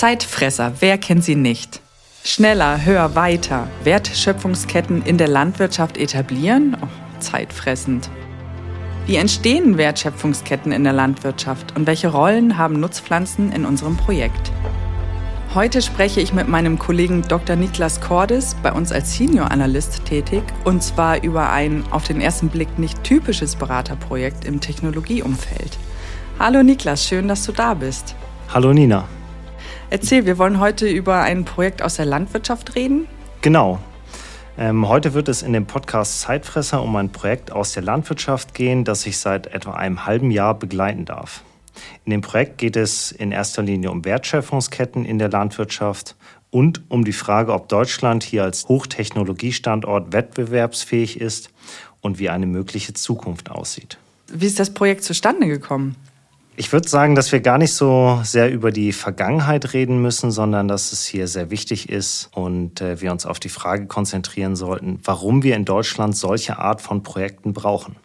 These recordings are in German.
Zeitfresser, wer kennt sie nicht? Schneller, höher, weiter. Wertschöpfungsketten in der Landwirtschaft etablieren? Oh, zeitfressend. Wie entstehen Wertschöpfungsketten in der Landwirtschaft und welche Rollen haben Nutzpflanzen in unserem Projekt? Heute spreche ich mit meinem Kollegen Dr. Niklas Cordes, bei uns als Senior Analyst tätig, und zwar über ein auf den ersten Blick nicht typisches Beraterprojekt im Technologieumfeld. Hallo Niklas, schön, dass du da bist. Hallo Nina. Erzähl, wir wollen heute über ein Projekt aus der Landwirtschaft reden. Genau. Ähm, heute wird es in dem Podcast Zeitfresser um ein Projekt aus der Landwirtschaft gehen, das ich seit etwa einem halben Jahr begleiten darf. In dem Projekt geht es in erster Linie um Wertschöpfungsketten in der Landwirtschaft und um die Frage, ob Deutschland hier als Hochtechnologiestandort wettbewerbsfähig ist und wie eine mögliche Zukunft aussieht. Wie ist das Projekt zustande gekommen? Ich würde sagen, dass wir gar nicht so sehr über die Vergangenheit reden müssen, sondern dass es hier sehr wichtig ist und äh, wir uns auf die Frage konzentrieren sollten, warum wir in Deutschland solche Art von Projekten brauchen.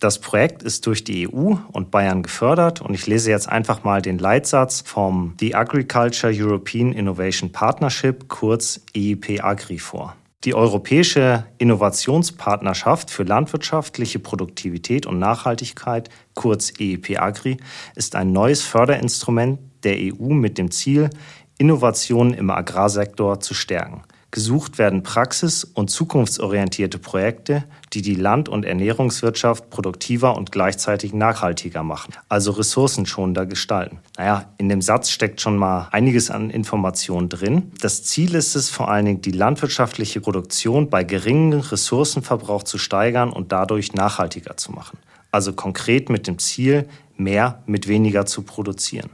Das Projekt ist durch die EU und Bayern gefördert und ich lese jetzt einfach mal den Leitsatz vom The Agriculture European Innovation Partnership, kurz EIP Agri vor. Die Europäische Innovationspartnerschaft für landwirtschaftliche Produktivität und Nachhaltigkeit, kurz EIP Agri, ist ein neues Förderinstrument der EU mit dem Ziel, Innovationen im Agrarsektor zu stärken. Gesucht werden praxis- und zukunftsorientierte Projekte, die die Land- und Ernährungswirtschaft produktiver und gleichzeitig nachhaltiger machen, also ressourcenschonender gestalten. Naja, in dem Satz steckt schon mal einiges an Informationen drin. Das Ziel ist es vor allen Dingen, die landwirtschaftliche Produktion bei geringem Ressourcenverbrauch zu steigern und dadurch nachhaltiger zu machen. Also konkret mit dem Ziel, mehr mit weniger zu produzieren.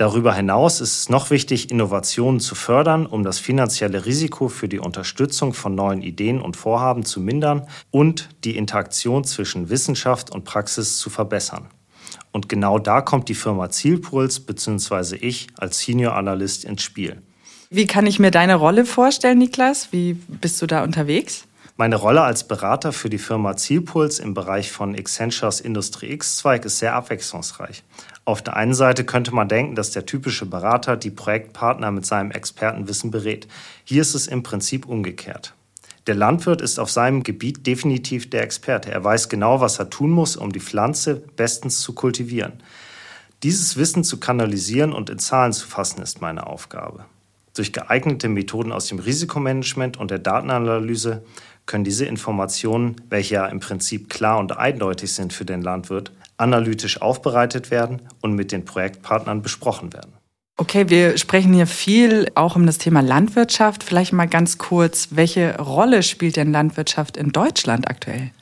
Darüber hinaus ist es noch wichtig, Innovationen zu fördern, um das finanzielle Risiko für die Unterstützung von neuen Ideen und Vorhaben zu mindern und die Interaktion zwischen Wissenschaft und Praxis zu verbessern. Und genau da kommt die Firma Zielpuls bzw. ich als Senior Analyst ins Spiel. Wie kann ich mir deine Rolle vorstellen, Niklas? Wie bist du da unterwegs? Meine Rolle als Berater für die Firma Zielpuls im Bereich von Accentures Industrie X-Zweig ist sehr abwechslungsreich. Auf der einen Seite könnte man denken, dass der typische Berater die Projektpartner mit seinem Expertenwissen berät. Hier ist es im Prinzip umgekehrt. Der Landwirt ist auf seinem Gebiet definitiv der Experte. Er weiß genau, was er tun muss, um die Pflanze bestens zu kultivieren. Dieses Wissen zu kanalisieren und in Zahlen zu fassen, ist meine Aufgabe. Durch geeignete Methoden aus dem Risikomanagement und der Datenanalyse können diese Informationen, welche ja im Prinzip klar und eindeutig sind für den Landwirt, analytisch aufbereitet werden und mit den Projektpartnern besprochen werden. Okay, wir sprechen hier viel auch um das Thema Landwirtschaft. Vielleicht mal ganz kurz, welche Rolle spielt denn Landwirtschaft in Deutschland aktuell?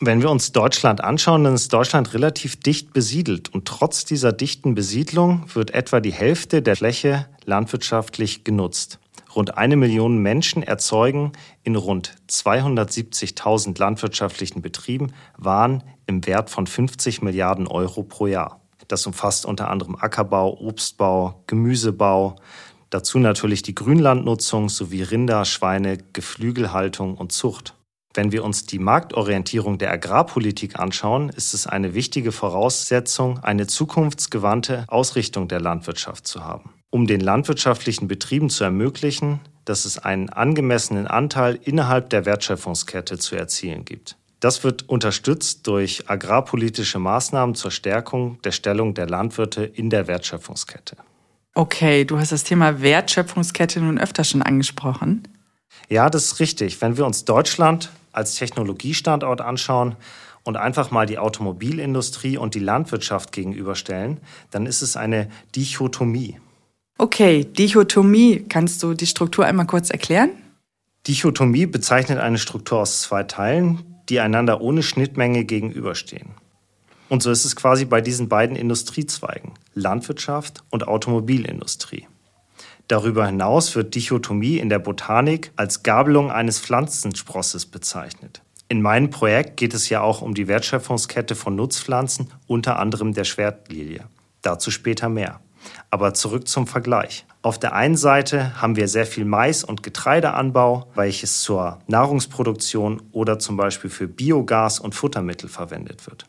Wenn wir uns Deutschland anschauen, dann ist Deutschland relativ dicht besiedelt und trotz dieser dichten Besiedlung wird etwa die Hälfte der Fläche landwirtschaftlich genutzt. Rund eine Million Menschen erzeugen in rund 270.000 landwirtschaftlichen Betrieben Waren im Wert von 50 Milliarden Euro pro Jahr. Das umfasst unter anderem Ackerbau, Obstbau, Gemüsebau, dazu natürlich die Grünlandnutzung sowie Rinder, Schweine, Geflügelhaltung und Zucht. Wenn wir uns die Marktorientierung der Agrarpolitik anschauen, ist es eine wichtige Voraussetzung, eine zukunftsgewandte Ausrichtung der Landwirtschaft zu haben um den landwirtschaftlichen Betrieben zu ermöglichen, dass es einen angemessenen Anteil innerhalb der Wertschöpfungskette zu erzielen gibt. Das wird unterstützt durch agrarpolitische Maßnahmen zur Stärkung der Stellung der Landwirte in der Wertschöpfungskette. Okay, du hast das Thema Wertschöpfungskette nun öfter schon angesprochen. Ja, das ist richtig. Wenn wir uns Deutschland als Technologiestandort anschauen und einfach mal die Automobilindustrie und die Landwirtschaft gegenüberstellen, dann ist es eine Dichotomie. Okay, Dichotomie. Kannst du die Struktur einmal kurz erklären? Dichotomie bezeichnet eine Struktur aus zwei Teilen, die einander ohne Schnittmenge gegenüberstehen. Und so ist es quasi bei diesen beiden Industriezweigen, Landwirtschaft und Automobilindustrie. Darüber hinaus wird Dichotomie in der Botanik als Gabelung eines Pflanzensprosses bezeichnet. In meinem Projekt geht es ja auch um die Wertschöpfungskette von Nutzpflanzen, unter anderem der Schwertlilie. Dazu später mehr. Aber zurück zum Vergleich. Auf der einen Seite haben wir sehr viel Mais- und Getreideanbau, welches zur Nahrungsproduktion oder zum Beispiel für Biogas und Futtermittel verwendet wird.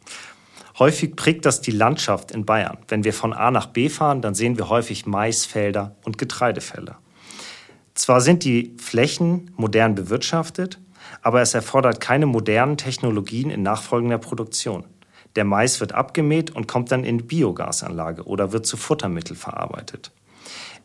Häufig prägt das die Landschaft in Bayern. Wenn wir von A nach B fahren, dann sehen wir häufig Maisfelder und Getreidefelder. Zwar sind die Flächen modern bewirtschaftet, aber es erfordert keine modernen Technologien in nachfolgender Produktion. Der Mais wird abgemäht und kommt dann in Biogasanlage oder wird zu Futtermittel verarbeitet.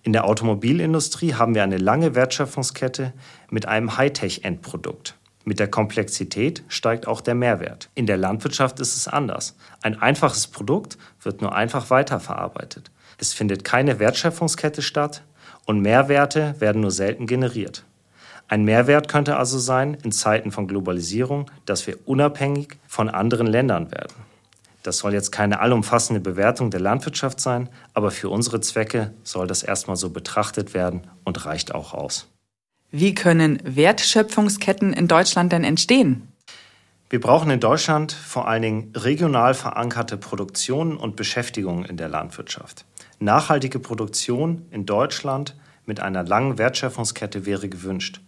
In der Automobilindustrie haben wir eine lange Wertschöpfungskette mit einem Hightech-Endprodukt. Mit der Komplexität steigt auch der Mehrwert. In der Landwirtschaft ist es anders. Ein einfaches Produkt wird nur einfach weiterverarbeitet. Es findet keine Wertschöpfungskette statt und Mehrwerte werden nur selten generiert. Ein Mehrwert könnte also sein, in Zeiten von Globalisierung, dass wir unabhängig von anderen Ländern werden. Das soll jetzt keine allumfassende Bewertung der Landwirtschaft sein, aber für unsere Zwecke soll das erstmal so betrachtet werden und reicht auch aus. Wie können Wertschöpfungsketten in Deutschland denn entstehen? Wir brauchen in Deutschland vor allen Dingen regional verankerte Produktionen und Beschäftigungen in der Landwirtschaft. Nachhaltige Produktion in Deutschland mit einer langen Wertschöpfungskette wäre gewünscht.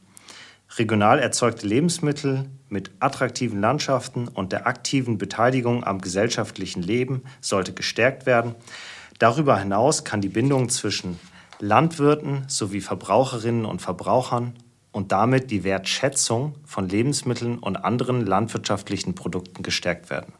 Regional erzeugte Lebensmittel mit attraktiven Landschaften und der aktiven Beteiligung am gesellschaftlichen Leben sollte gestärkt werden. Darüber hinaus kann die Bindung zwischen Landwirten sowie Verbraucherinnen und Verbrauchern und damit die Wertschätzung von Lebensmitteln und anderen landwirtschaftlichen Produkten gestärkt werden.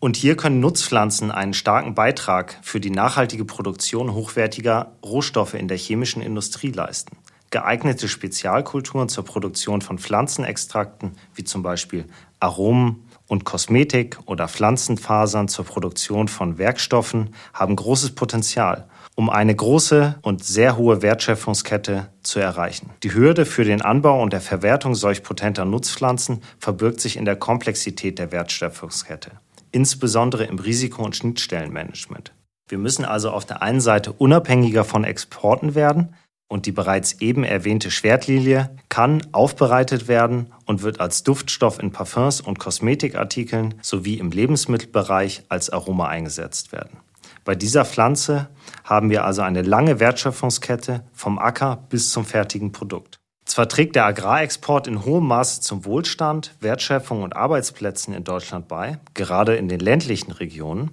Und hier können Nutzpflanzen einen starken Beitrag für die nachhaltige Produktion hochwertiger Rohstoffe in der chemischen Industrie leisten geeignete Spezialkulturen zur Produktion von Pflanzenextrakten, wie zum Beispiel Aromen und Kosmetik oder Pflanzenfasern zur Produktion von Werkstoffen, haben großes Potenzial, um eine große und sehr hohe Wertschöpfungskette zu erreichen. Die Hürde für den Anbau und der Verwertung solch potenter Nutzpflanzen verbirgt sich in der Komplexität der Wertschöpfungskette, insbesondere im Risiko- und Schnittstellenmanagement. Wir müssen also auf der einen Seite unabhängiger von Exporten werden, und die bereits eben erwähnte Schwertlilie kann aufbereitet werden und wird als Duftstoff in Parfums und Kosmetikartikeln sowie im Lebensmittelbereich als Aroma eingesetzt werden. Bei dieser Pflanze haben wir also eine lange Wertschöpfungskette vom Acker bis zum fertigen Produkt. Zwar trägt der Agrarexport in hohem Maße zum Wohlstand, Wertschöpfung und Arbeitsplätzen in Deutschland bei, gerade in den ländlichen Regionen.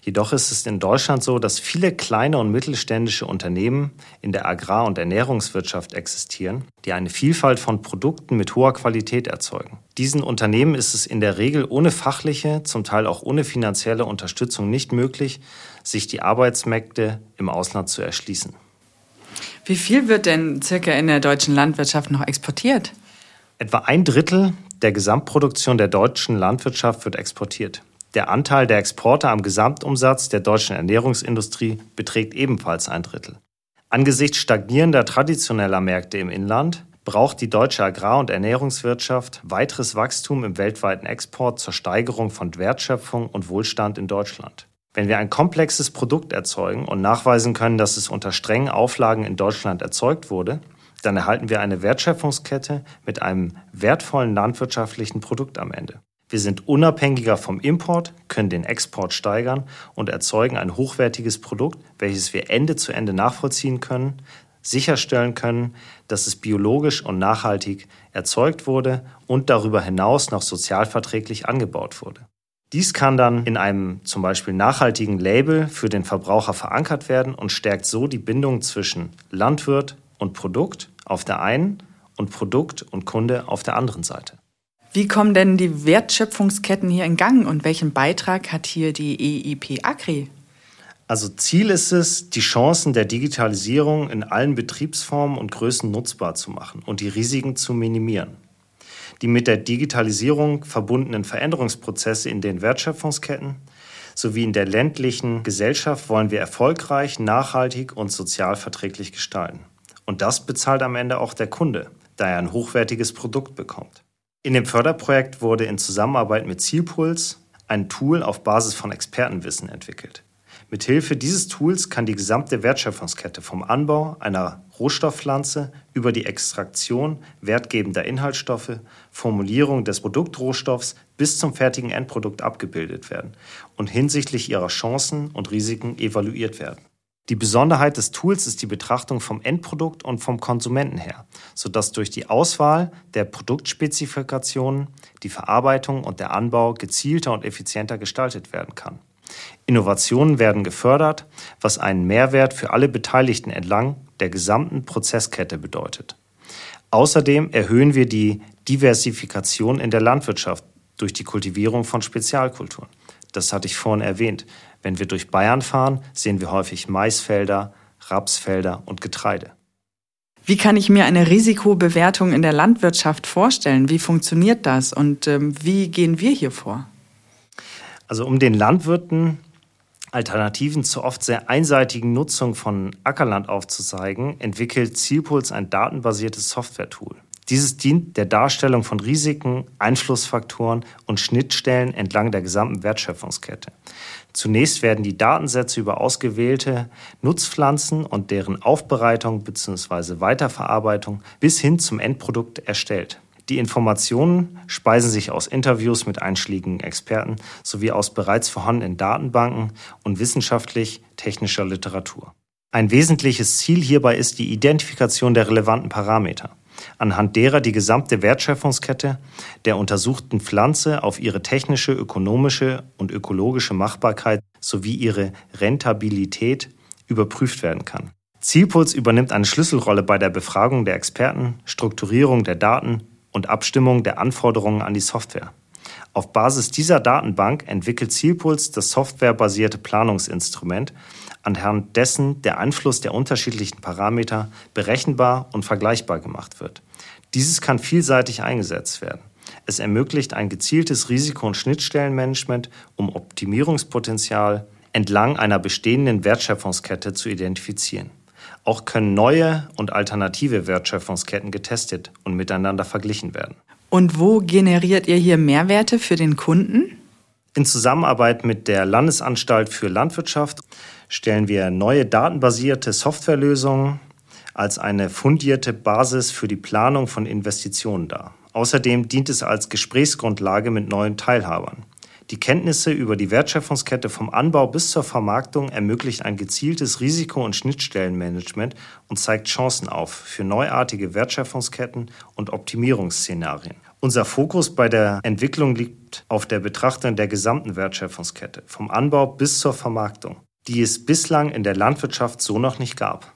Jedoch ist es in Deutschland so, dass viele kleine und mittelständische Unternehmen in der Agrar- und Ernährungswirtschaft existieren, die eine Vielfalt von Produkten mit hoher Qualität erzeugen. Diesen Unternehmen ist es in der Regel ohne fachliche, zum Teil auch ohne finanzielle Unterstützung nicht möglich, sich die Arbeitsmärkte im Ausland zu erschließen. Wie viel wird denn circa in der deutschen Landwirtschaft noch exportiert? Etwa ein Drittel der Gesamtproduktion der deutschen Landwirtschaft wird exportiert. Der Anteil der Exporte am Gesamtumsatz der deutschen Ernährungsindustrie beträgt ebenfalls ein Drittel. Angesichts stagnierender traditioneller Märkte im Inland braucht die deutsche Agrar- und Ernährungswirtschaft weiteres Wachstum im weltweiten Export zur Steigerung von Wertschöpfung und Wohlstand in Deutschland. Wenn wir ein komplexes Produkt erzeugen und nachweisen können, dass es unter strengen Auflagen in Deutschland erzeugt wurde, dann erhalten wir eine Wertschöpfungskette mit einem wertvollen landwirtschaftlichen Produkt am Ende. Wir sind unabhängiger vom Import, können den Export steigern und erzeugen ein hochwertiges Produkt, welches wir Ende zu Ende nachvollziehen können, sicherstellen können, dass es biologisch und nachhaltig erzeugt wurde und darüber hinaus noch sozialverträglich angebaut wurde. Dies kann dann in einem zum Beispiel nachhaltigen Label für den Verbraucher verankert werden und stärkt so die Bindung zwischen Landwirt und Produkt auf der einen und Produkt und Kunde auf der anderen Seite. Wie kommen denn die Wertschöpfungsketten hier in Gang und welchen Beitrag hat hier die EIP Agri? Also Ziel ist es, die Chancen der Digitalisierung in allen Betriebsformen und Größen nutzbar zu machen und die Risiken zu minimieren. Die mit der Digitalisierung verbundenen Veränderungsprozesse in den Wertschöpfungsketten sowie in der ländlichen Gesellschaft wollen wir erfolgreich, nachhaltig und sozial verträglich gestalten. Und das bezahlt am Ende auch der Kunde, da er ein hochwertiges Produkt bekommt. In dem Förderprojekt wurde in Zusammenarbeit mit Zielpuls ein Tool auf Basis von Expertenwissen entwickelt. Mithilfe dieses Tools kann die gesamte Wertschöpfungskette vom Anbau einer Rohstoffpflanze über die Extraktion wertgebender Inhaltsstoffe, Formulierung des Produktrohstoffs bis zum fertigen Endprodukt abgebildet werden und hinsichtlich ihrer Chancen und Risiken evaluiert werden. Die Besonderheit des Tools ist die Betrachtung vom Endprodukt und vom Konsumenten her, sodass durch die Auswahl der Produktspezifikationen die Verarbeitung und der Anbau gezielter und effizienter gestaltet werden kann. Innovationen werden gefördert, was einen Mehrwert für alle Beteiligten entlang der gesamten Prozesskette bedeutet. Außerdem erhöhen wir die Diversifikation in der Landwirtschaft durch die Kultivierung von Spezialkulturen. Das hatte ich vorhin erwähnt. Wenn wir durch Bayern fahren, sehen wir häufig Maisfelder, Rapsfelder und Getreide. Wie kann ich mir eine Risikobewertung in der Landwirtschaft vorstellen? Wie funktioniert das und ähm, wie gehen wir hier vor? Also um den Landwirten Alternativen zur oft sehr einseitigen Nutzung von Ackerland aufzuzeigen, entwickelt Zielpuls ein datenbasiertes Software-Tool. Dieses dient der Darstellung von Risiken, Einflussfaktoren und Schnittstellen entlang der gesamten Wertschöpfungskette. Zunächst werden die Datensätze über ausgewählte Nutzpflanzen und deren Aufbereitung bzw. Weiterverarbeitung bis hin zum Endprodukt erstellt. Die Informationen speisen sich aus Interviews mit einschlägigen Experten sowie aus bereits vorhandenen Datenbanken und wissenschaftlich-technischer Literatur. Ein wesentliches Ziel hierbei ist die Identifikation der relevanten Parameter anhand derer die gesamte Wertschöpfungskette der untersuchten Pflanze auf ihre technische, ökonomische und ökologische Machbarkeit sowie ihre Rentabilität überprüft werden kann. Zielpuls übernimmt eine Schlüsselrolle bei der Befragung der Experten, Strukturierung der Daten und Abstimmung der Anforderungen an die Software. Auf Basis dieser Datenbank entwickelt Zielpuls das softwarebasierte Planungsinstrument, anhand dessen der Einfluss der unterschiedlichen Parameter berechenbar und vergleichbar gemacht wird. Dieses kann vielseitig eingesetzt werden. Es ermöglicht ein gezieltes Risiko- und Schnittstellenmanagement, um Optimierungspotenzial entlang einer bestehenden Wertschöpfungskette zu identifizieren. Auch können neue und alternative Wertschöpfungsketten getestet und miteinander verglichen werden. Und wo generiert ihr hier Mehrwerte für den Kunden? In Zusammenarbeit mit der Landesanstalt für Landwirtschaft stellen wir neue datenbasierte Softwarelösungen als eine fundierte Basis für die Planung von Investitionen dar. Außerdem dient es als Gesprächsgrundlage mit neuen Teilhabern. Die Kenntnisse über die Wertschöpfungskette vom Anbau bis zur Vermarktung ermöglicht ein gezieltes Risiko- und Schnittstellenmanagement und zeigt Chancen auf für neuartige Wertschöpfungsketten und Optimierungsszenarien. Unser Fokus bei der Entwicklung liegt auf der Betrachtung der gesamten Wertschöpfungskette, vom Anbau bis zur Vermarktung, die es bislang in der Landwirtschaft so noch nicht gab.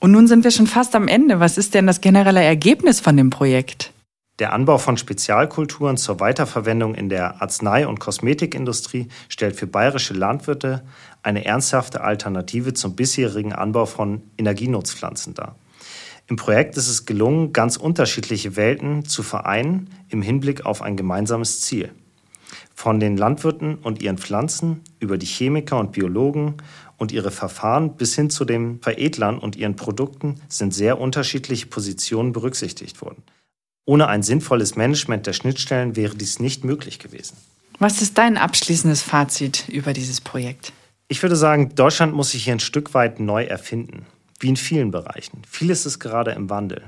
Und nun sind wir schon fast am Ende. Was ist denn das generelle Ergebnis von dem Projekt? Der Anbau von Spezialkulturen zur Weiterverwendung in der Arznei- und Kosmetikindustrie stellt für bayerische Landwirte eine ernsthafte Alternative zum bisherigen Anbau von Energienutzpflanzen dar. Im Projekt ist es gelungen, ganz unterschiedliche Welten zu vereinen im Hinblick auf ein gemeinsames Ziel. Von den Landwirten und ihren Pflanzen über die Chemiker und Biologen und ihre Verfahren bis hin zu den Veredlern und ihren Produkten sind sehr unterschiedliche Positionen berücksichtigt worden. Ohne ein sinnvolles Management der Schnittstellen wäre dies nicht möglich gewesen. Was ist dein abschließendes Fazit über dieses Projekt? Ich würde sagen, Deutschland muss sich hier ein Stück weit neu erfinden wie in vielen Bereichen. Vieles ist gerade im Wandel.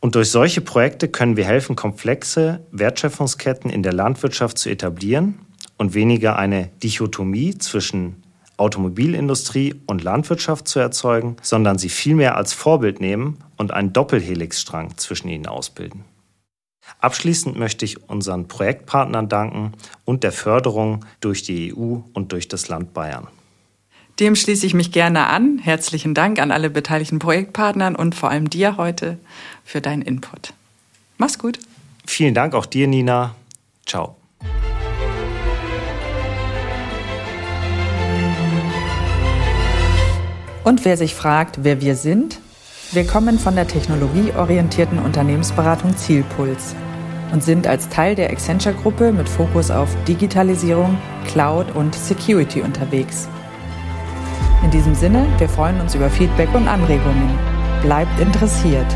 Und durch solche Projekte können wir helfen, komplexe Wertschöpfungsketten in der Landwirtschaft zu etablieren und weniger eine Dichotomie zwischen Automobilindustrie und Landwirtschaft zu erzeugen, sondern sie vielmehr als Vorbild nehmen und einen Doppelhelixstrang zwischen ihnen ausbilden. Abschließend möchte ich unseren Projektpartnern danken und der Förderung durch die EU und durch das Land Bayern. Dem schließe ich mich gerne an. Herzlichen Dank an alle beteiligten Projektpartnern und vor allem dir heute für deinen Input. Mach's gut. Vielen Dank auch dir, Nina. Ciao. Und wer sich fragt, wer wir sind, wir kommen von der technologieorientierten Unternehmensberatung Zielpuls und sind als Teil der Accenture-Gruppe mit Fokus auf Digitalisierung, Cloud und Security unterwegs. In diesem Sinne, wir freuen uns über Feedback und Anregungen. Bleibt interessiert.